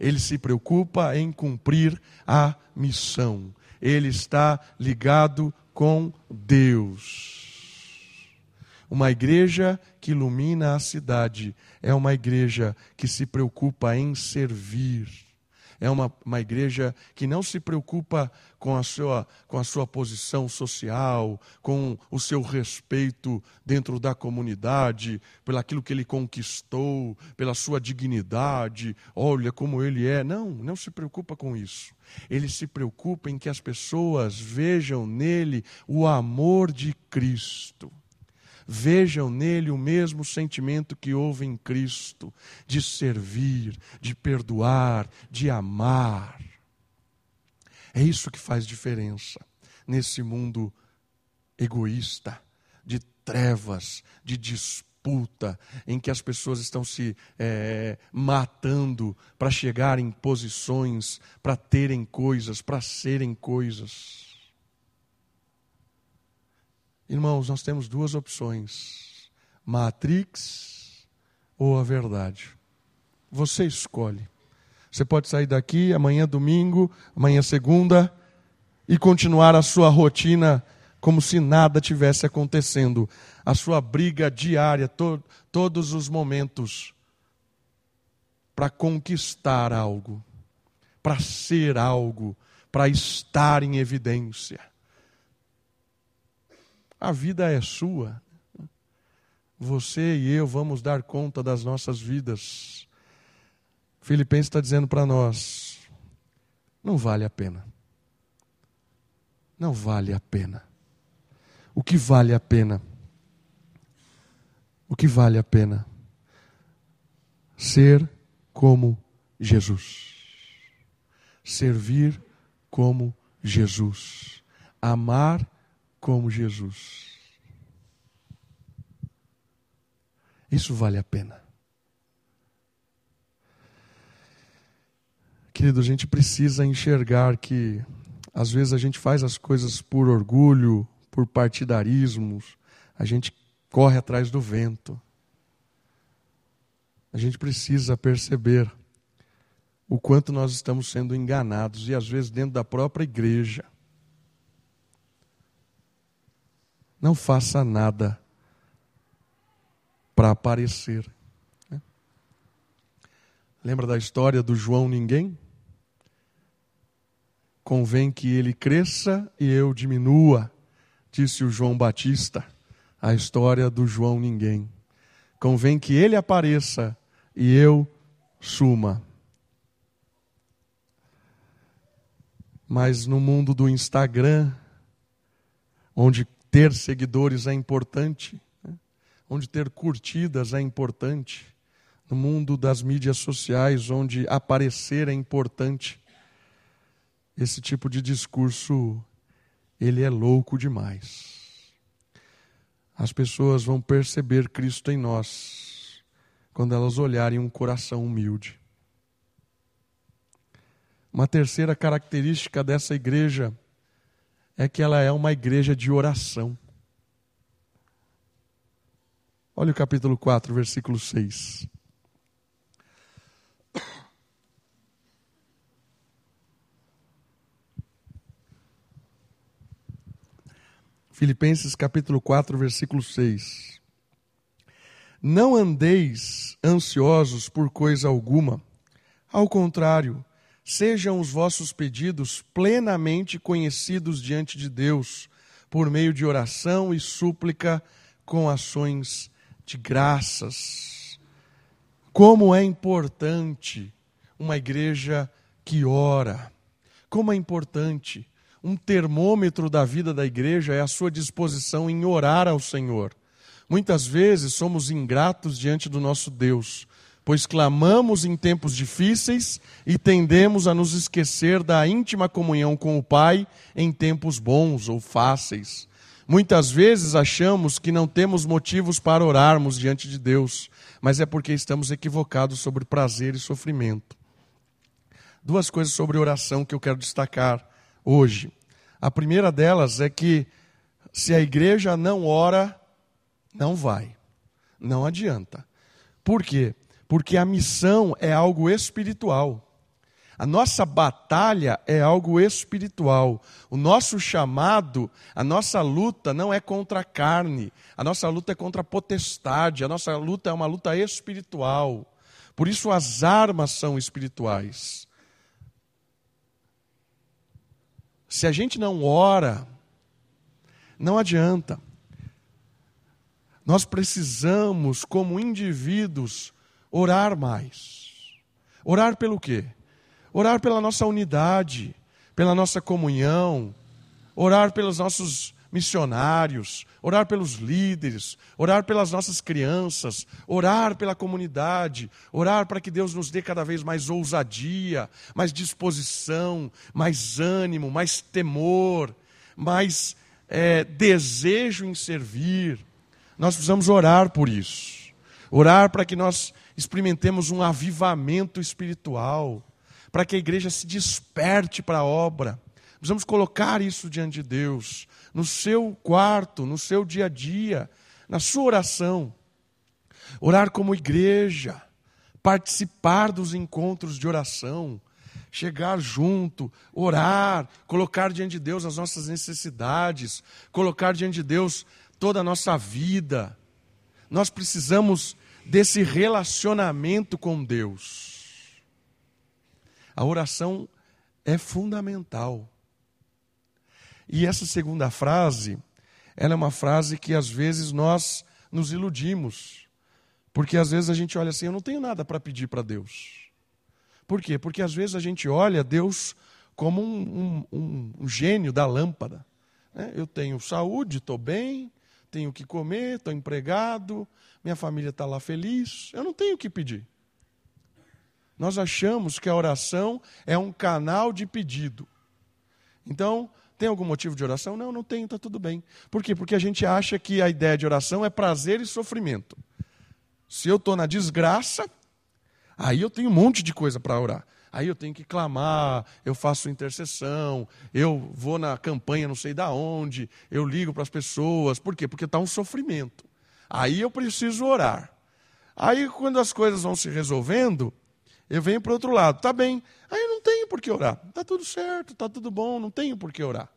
Ele se preocupa em cumprir a missão. Ele está ligado com Deus. Uma igreja que ilumina a cidade é uma igreja que se preocupa em servir. É uma, uma igreja que não se preocupa com a, sua, com a sua posição social, com o seu respeito dentro da comunidade, pelo aquilo que ele conquistou, pela sua dignidade, olha como ele é. Não, não se preocupa com isso. Ele se preocupa em que as pessoas vejam nele o amor de Cristo vejam nele o mesmo sentimento que houve em Cristo, de servir, de perdoar, de amar. É isso que faz diferença nesse mundo egoísta, de trevas, de disputa, em que as pessoas estão se é, matando para chegar em posições, para terem coisas, para serem coisas. Irmãos, nós temos duas opções: Matrix ou a verdade. Você escolhe. Você pode sair daqui amanhã domingo, amanhã segunda e continuar a sua rotina como se nada tivesse acontecendo, a sua briga diária, to todos os momentos para conquistar algo, para ser algo, para estar em evidência. A vida é sua. Você e eu vamos dar conta das nossas vidas. Filipenses está dizendo para nós: não vale a pena. Não vale a pena. O que vale a pena? O que vale a pena? Ser como Jesus. Servir como Jesus. Amar como Jesus. Isso vale a pena. Querido, a gente precisa enxergar que às vezes a gente faz as coisas por orgulho, por partidarismos, a gente corre atrás do vento. A gente precisa perceber o quanto nós estamos sendo enganados e às vezes dentro da própria igreja. Não faça nada para aparecer. Né? Lembra da história do João Ninguém? Convém que ele cresça e eu diminua, disse o João Batista, a história do João Ninguém. Convém que ele apareça e eu suma. Mas no mundo do Instagram, onde ter seguidores é importante, né? onde ter curtidas é importante, no mundo das mídias sociais, onde aparecer é importante, esse tipo de discurso ele é louco demais. As pessoas vão perceber Cristo em nós quando elas olharem um coração humilde. Uma terceira característica dessa igreja é que ela é uma igreja de oração. Olha o capítulo 4, versículo 6. Filipenses capítulo 4, versículo 6. Não andeis ansiosos por coisa alguma, ao contrário, sejam os vossos pedidos plenamente conhecidos diante de Deus, por meio de oração e súplica com ações de graças. Como é importante uma igreja que ora, como é importante. Um termômetro da vida da igreja é a sua disposição em orar ao Senhor. Muitas vezes somos ingratos diante do nosso Deus, pois clamamos em tempos difíceis e tendemos a nos esquecer da íntima comunhão com o Pai em tempos bons ou fáceis. Muitas vezes achamos que não temos motivos para orarmos diante de Deus, mas é porque estamos equivocados sobre prazer e sofrimento. Duas coisas sobre oração que eu quero destacar hoje. A primeira delas é que se a igreja não ora, não vai. Não adianta. Por quê? Porque a missão é algo espiritual. A nossa batalha é algo espiritual. O nosso chamado, a nossa luta não é contra a carne, a nossa luta é contra a potestade, a nossa luta é uma luta espiritual. Por isso as armas são espirituais. Se a gente não ora, não adianta. Nós precisamos, como indivíduos, orar mais. Orar pelo quê? Orar pela nossa unidade, pela nossa comunhão, orar pelos nossos missionários, orar pelos líderes, orar pelas nossas crianças, orar pela comunidade, orar para que Deus nos dê cada vez mais ousadia, mais disposição, mais ânimo, mais temor, mais é, desejo em servir. Nós precisamos orar por isso. Orar para que nós experimentemos um avivamento espiritual, para que a igreja se desperte para a obra. Precisamos colocar isso diante de Deus, no seu quarto, no seu dia a dia, na sua oração. Orar como igreja, participar dos encontros de oração, chegar junto, orar, colocar diante de Deus as nossas necessidades, colocar diante de Deus toda a nossa vida. Nós precisamos desse relacionamento com Deus. A oração é fundamental. E essa segunda frase, ela é uma frase que às vezes nós nos iludimos. Porque às vezes a gente olha assim, eu não tenho nada para pedir para Deus. Por quê? Porque às vezes a gente olha Deus como um, um, um, gênio da lâmpada. Né? Eu tenho saúde, estou bem, tenho o que comer, estou empregado, minha família está lá feliz, eu não tenho o que pedir. Nós achamos que a oração é um canal de pedido. Então, tem algum motivo de oração? Não, não tem, está tudo bem. Por quê? Porque a gente acha que a ideia de oração é prazer e sofrimento. Se eu estou na desgraça, aí eu tenho um monte de coisa para orar. Aí eu tenho que clamar, eu faço intercessão, eu vou na campanha não sei da onde, eu ligo para as pessoas. Por quê? Porque está um sofrimento. Aí eu preciso orar. Aí quando as coisas vão se resolvendo, eu venho para o outro lado. Tá bem. Aí não tenho por que orar. Está tudo certo, está tudo bom, não tenho por que orar.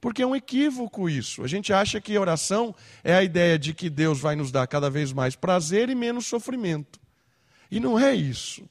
Porque é um equívoco isso. A gente acha que oração é a ideia de que Deus vai nos dar cada vez mais prazer e menos sofrimento. E não é isso.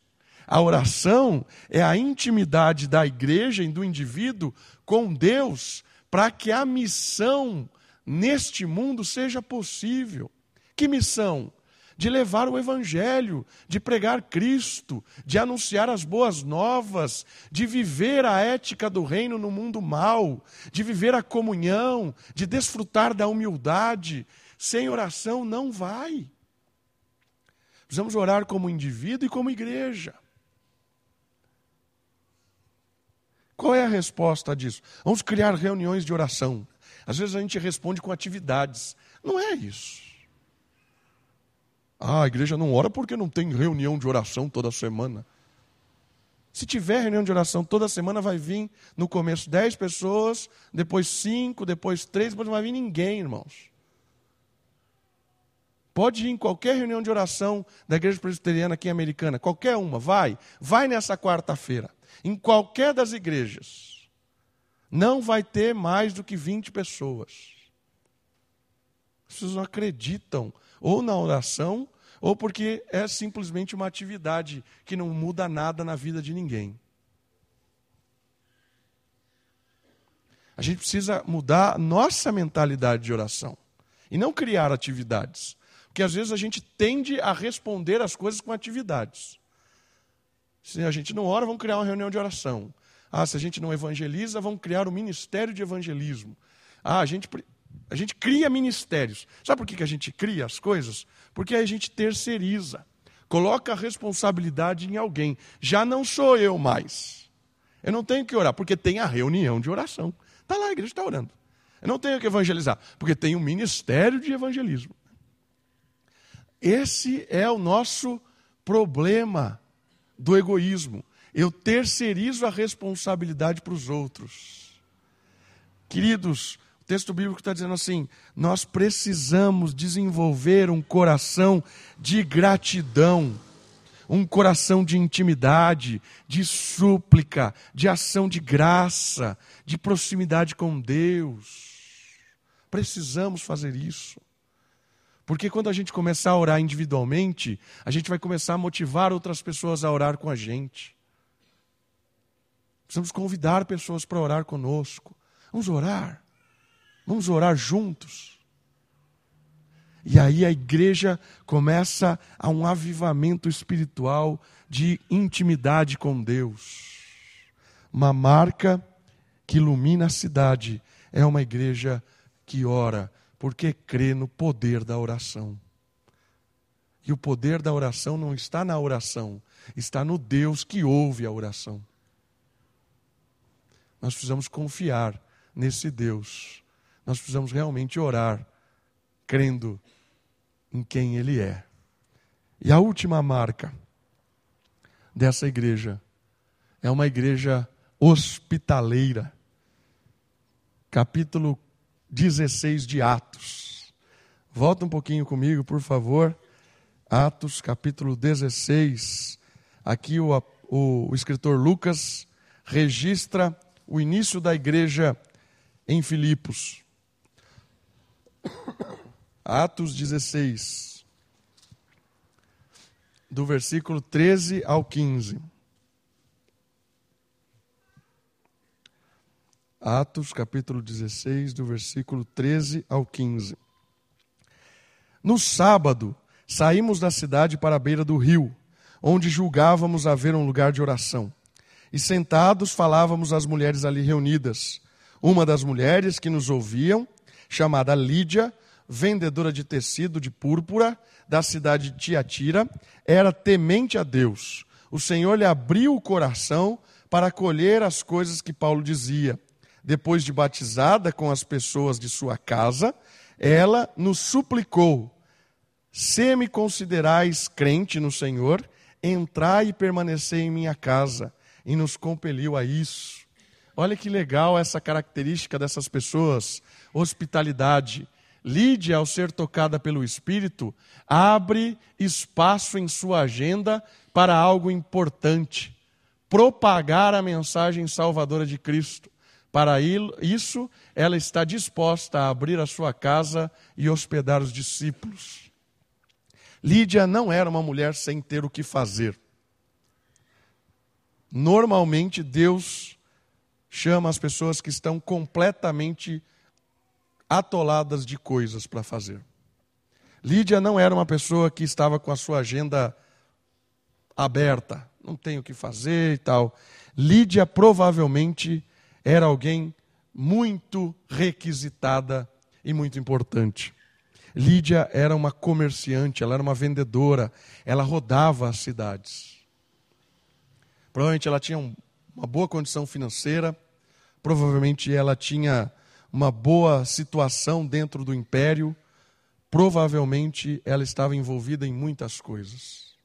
A oração é a intimidade da igreja e do indivíduo com Deus para que a missão neste mundo seja possível. Que missão? de levar o Evangelho, de pregar Cristo, de anunciar as boas novas, de viver a ética do reino no mundo mal, de viver a comunhão, de desfrutar da humildade. Sem oração não vai. Precisamos orar como indivíduo e como igreja. Qual é a resposta disso? Vamos criar reuniões de oração. Às vezes a gente responde com atividades. Não é isso. Ah, a igreja não ora porque não tem reunião de oração toda semana. Se tiver reunião de oração toda semana, vai vir no começo dez pessoas, depois cinco, depois três, depois não vai vir ninguém, irmãos. Pode ir em qualquer reunião de oração da igreja presbiteriana aqui em Americana, qualquer uma, vai. Vai nessa quarta-feira. Em qualquer das igrejas. Não vai ter mais do que 20 pessoas. As pessoas não acreditam ou na oração, ou porque é simplesmente uma atividade que não muda nada na vida de ninguém. A gente precisa mudar nossa mentalidade de oração e não criar atividades. Porque às vezes a gente tende a responder as coisas com atividades. Se a gente não ora, vamos criar uma reunião de oração. Ah, se a gente não evangeliza, vamos criar um ministério de evangelismo. Ah, a gente a gente cria ministérios. Sabe por que a gente cria as coisas? Porque a gente terceiriza. Coloca a responsabilidade em alguém. Já não sou eu mais. Eu não tenho que orar, porque tem a reunião de oração. Está lá, a igreja está orando. Eu não tenho que evangelizar, porque tem o um ministério de evangelismo. Esse é o nosso problema do egoísmo. Eu terceirizo a responsabilidade para os outros. Queridos, texto bíblico está dizendo assim: nós precisamos desenvolver um coração de gratidão, um coração de intimidade, de súplica, de ação de graça, de proximidade com Deus. Precisamos fazer isso. Porque quando a gente começar a orar individualmente, a gente vai começar a motivar outras pessoas a orar com a gente. Precisamos convidar pessoas para orar conosco. Vamos orar. Vamos orar juntos. E aí a igreja começa a um avivamento espiritual de intimidade com Deus. Uma marca que ilumina a cidade é uma igreja que ora, porque crê no poder da oração. E o poder da oração não está na oração, está no Deus que ouve a oração. Nós precisamos confiar nesse Deus nós precisamos realmente orar, crendo em quem Ele é. E a última marca dessa igreja é uma igreja hospitaleira. Capítulo 16 de Atos. Volta um pouquinho comigo, por favor. Atos, capítulo 16. Aqui o, o, o escritor Lucas registra o início da igreja em Filipos. Atos 16, do versículo 13 ao 15. Atos, capítulo 16, do versículo 13 ao 15. No sábado, saímos da cidade para a beira do rio, onde julgávamos haver um lugar de oração. E sentados falávamos às mulheres ali reunidas. Uma das mulheres que nos ouviam chamada Lídia, vendedora de tecido de púrpura da cidade de Tiatira, era temente a Deus, o Senhor lhe abriu o coração para acolher as coisas que Paulo dizia. Depois de batizada com as pessoas de sua casa, ela nos suplicou: Se me considerais crente no Senhor, entrai e permanecei em minha casa. E nos compeliu a isso. Olha que legal essa característica dessas pessoas: hospitalidade. Lídia, ao ser tocada pelo Espírito, abre espaço em sua agenda para algo importante: propagar a mensagem salvadora de Cristo. Para isso, ela está disposta a abrir a sua casa e hospedar os discípulos. Lídia não era uma mulher sem ter o que fazer. Normalmente, Deus chama as pessoas que estão completamente atoladas de coisas para fazer. Lídia não era uma pessoa que estava com a sua agenda aberta, não tenho o que fazer e tal. Lídia provavelmente era alguém muito requisitada e muito importante. Lídia era uma comerciante, ela era uma vendedora, ela rodava as cidades. Provavelmente ela tinha uma boa condição financeira, provavelmente ela tinha uma boa situação dentro do império, provavelmente ela estava envolvida em muitas coisas.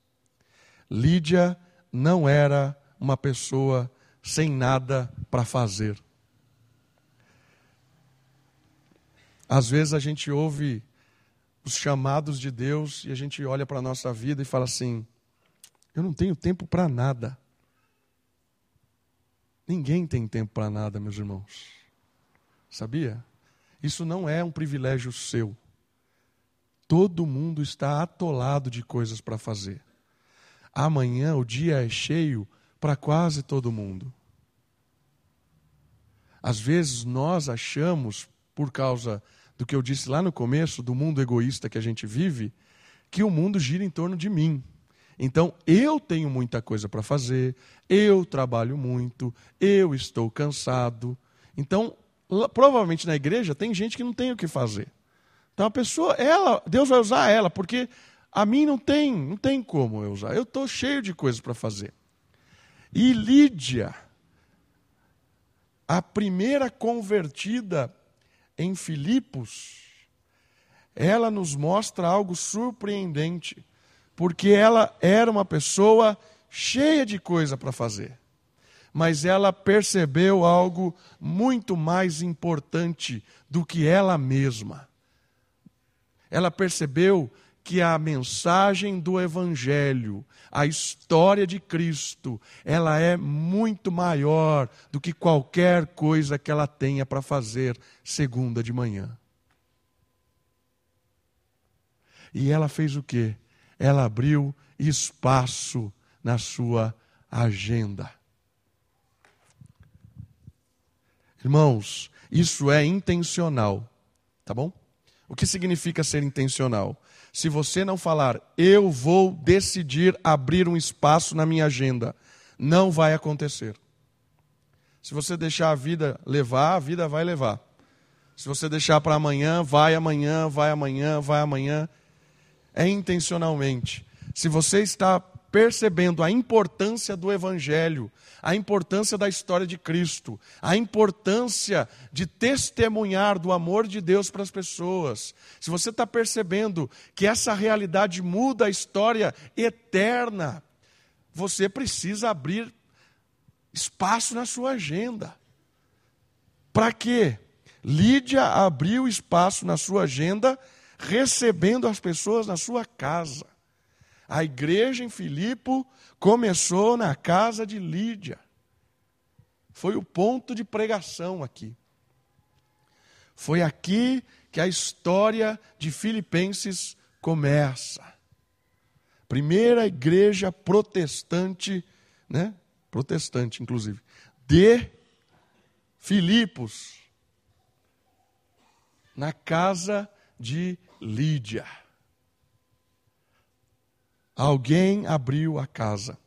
Lídia não era uma pessoa sem nada para fazer. Às vezes a gente ouve os chamados de Deus e a gente olha para a nossa vida e fala assim: eu não tenho tempo para nada. Ninguém tem tempo para nada, meus irmãos. Sabia? Isso não é um privilégio seu. Todo mundo está atolado de coisas para fazer. Amanhã o dia é cheio para quase todo mundo. Às vezes nós achamos, por causa do que eu disse lá no começo, do mundo egoísta que a gente vive, que o mundo gira em torno de mim. Então, eu tenho muita coisa para fazer, eu trabalho muito, eu estou cansado. Então, provavelmente na igreja tem gente que não tem o que fazer. Então a pessoa, ela, Deus vai usar ela, porque a mim não tem, não tem como eu usar. Eu estou cheio de coisas para fazer. E Lídia, a primeira convertida em Filipos, ela nos mostra algo surpreendente, porque ela era uma pessoa cheia de coisa para fazer mas ela percebeu algo muito mais importante do que ela mesma. Ela percebeu que a mensagem do Evangelho, a história de Cristo, ela é muito maior do que qualquer coisa que ela tenha para fazer segunda de manhã. E ela fez o quê? Ela abriu espaço na sua agenda. Irmãos, isso é intencional, tá bom? O que significa ser intencional? Se você não falar, eu vou decidir abrir um espaço na minha agenda, não vai acontecer. Se você deixar a vida levar, a vida vai levar. Se você deixar para amanhã, vai amanhã, vai amanhã, vai amanhã. É intencionalmente. Se você está percebendo a importância do Evangelho, a importância da história de Cristo, a importância de testemunhar do amor de Deus para as pessoas, se você está percebendo que essa realidade muda a história eterna, você precisa abrir espaço na sua agenda. Para quê? Lídia abriu espaço na sua agenda, recebendo as pessoas na sua casa. A igreja em Filipo começou na casa de Lídia. Foi o ponto de pregação aqui. Foi aqui que a história de Filipenses começa. Primeira igreja protestante, né? Protestante, inclusive, de Filipos, na casa de Lídia. Alguém abriu a casa,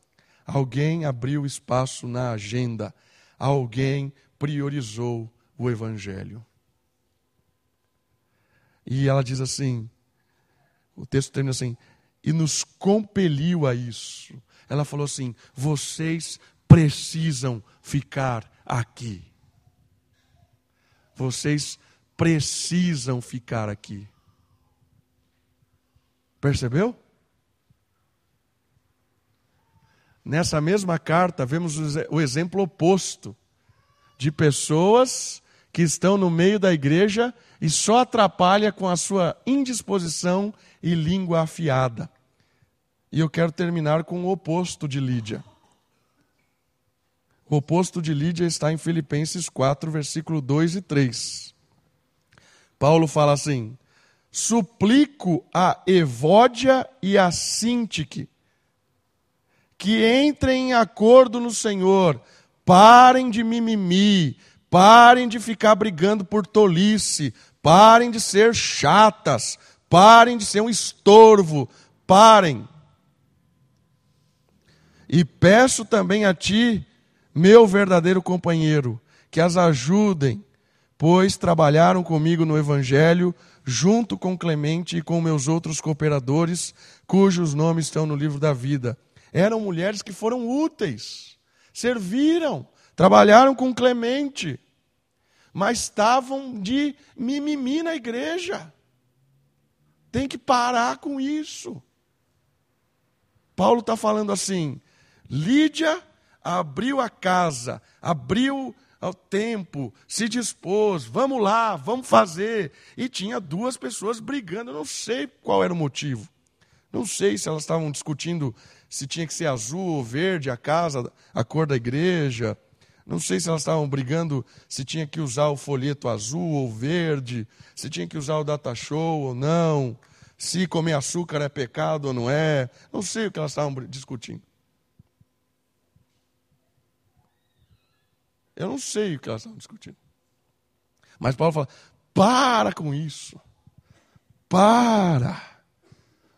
alguém abriu espaço na agenda, alguém priorizou o Evangelho. E ela diz assim: o texto termina assim, e nos compeliu a isso. Ela falou assim: vocês precisam ficar aqui. Vocês precisam ficar aqui. Percebeu? Nessa mesma carta, vemos o exemplo oposto de pessoas que estão no meio da igreja e só atrapalha com a sua indisposição e língua afiada. E eu quero terminar com o oposto de Lídia. O oposto de Lídia está em Filipenses 4, versículo 2 e 3. Paulo fala assim: Suplico a Evódia e a Sintique que entrem em acordo no Senhor, parem de mimimi, parem de ficar brigando por tolice, parem de ser chatas, parem de ser um estorvo, parem. E peço também a ti, meu verdadeiro companheiro, que as ajudem, pois trabalharam comigo no Evangelho, junto com Clemente e com meus outros cooperadores, cujos nomes estão no livro da vida. Eram mulheres que foram úteis, serviram, trabalharam com Clemente, mas estavam de mimimi na igreja. Tem que parar com isso. Paulo está falando assim: Lídia abriu a casa, abriu o tempo, se dispôs, vamos lá, vamos fazer. E tinha duas pessoas brigando, não sei qual era o motivo. Não sei se elas estavam discutindo se tinha que ser azul ou verde a casa, a cor da igreja. Não sei se elas estavam brigando se tinha que usar o folheto azul ou verde, se tinha que usar o data show ou não, se comer açúcar é pecado ou não é. Não sei o que elas estavam discutindo. Eu não sei o que elas estavam discutindo. Mas Paulo fala: para com isso. Para.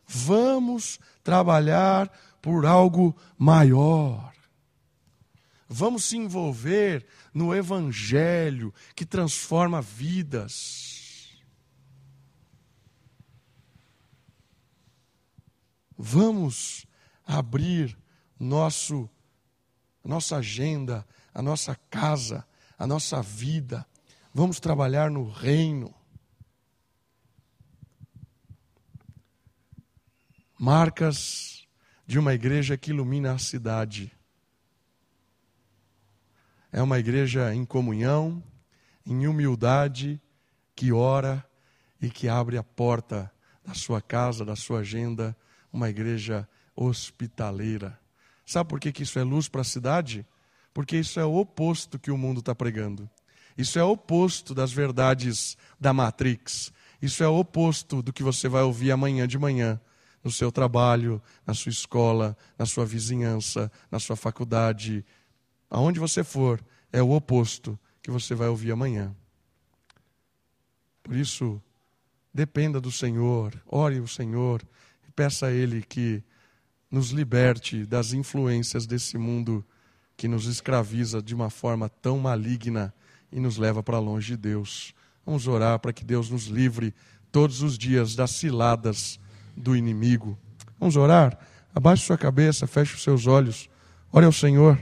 Vamos trabalhar por algo maior. Vamos se envolver no Evangelho que transforma vidas. Vamos abrir nosso, nossa agenda a nossa casa, a nossa vida. Vamos trabalhar no reino. Marcas de uma igreja que ilumina a cidade. É uma igreja em comunhão, em humildade, que ora e que abre a porta da sua casa, da sua agenda, uma igreja hospitaleira. Sabe por que, que isso é luz para a cidade? porque isso é o oposto que o mundo está pregando. Isso é o oposto das verdades da Matrix. Isso é o oposto do que você vai ouvir amanhã de manhã, no seu trabalho, na sua escola, na sua vizinhança, na sua faculdade. Aonde você for, é o oposto que você vai ouvir amanhã. Por isso, dependa do Senhor, ore o Senhor e peça a Ele que nos liberte das influências desse mundo que nos escraviza de uma forma tão maligna e nos leva para longe de Deus. Vamos orar para que Deus nos livre todos os dias das ciladas do inimigo. Vamos orar? Abaixe sua cabeça, feche os seus olhos. Ore ao Senhor.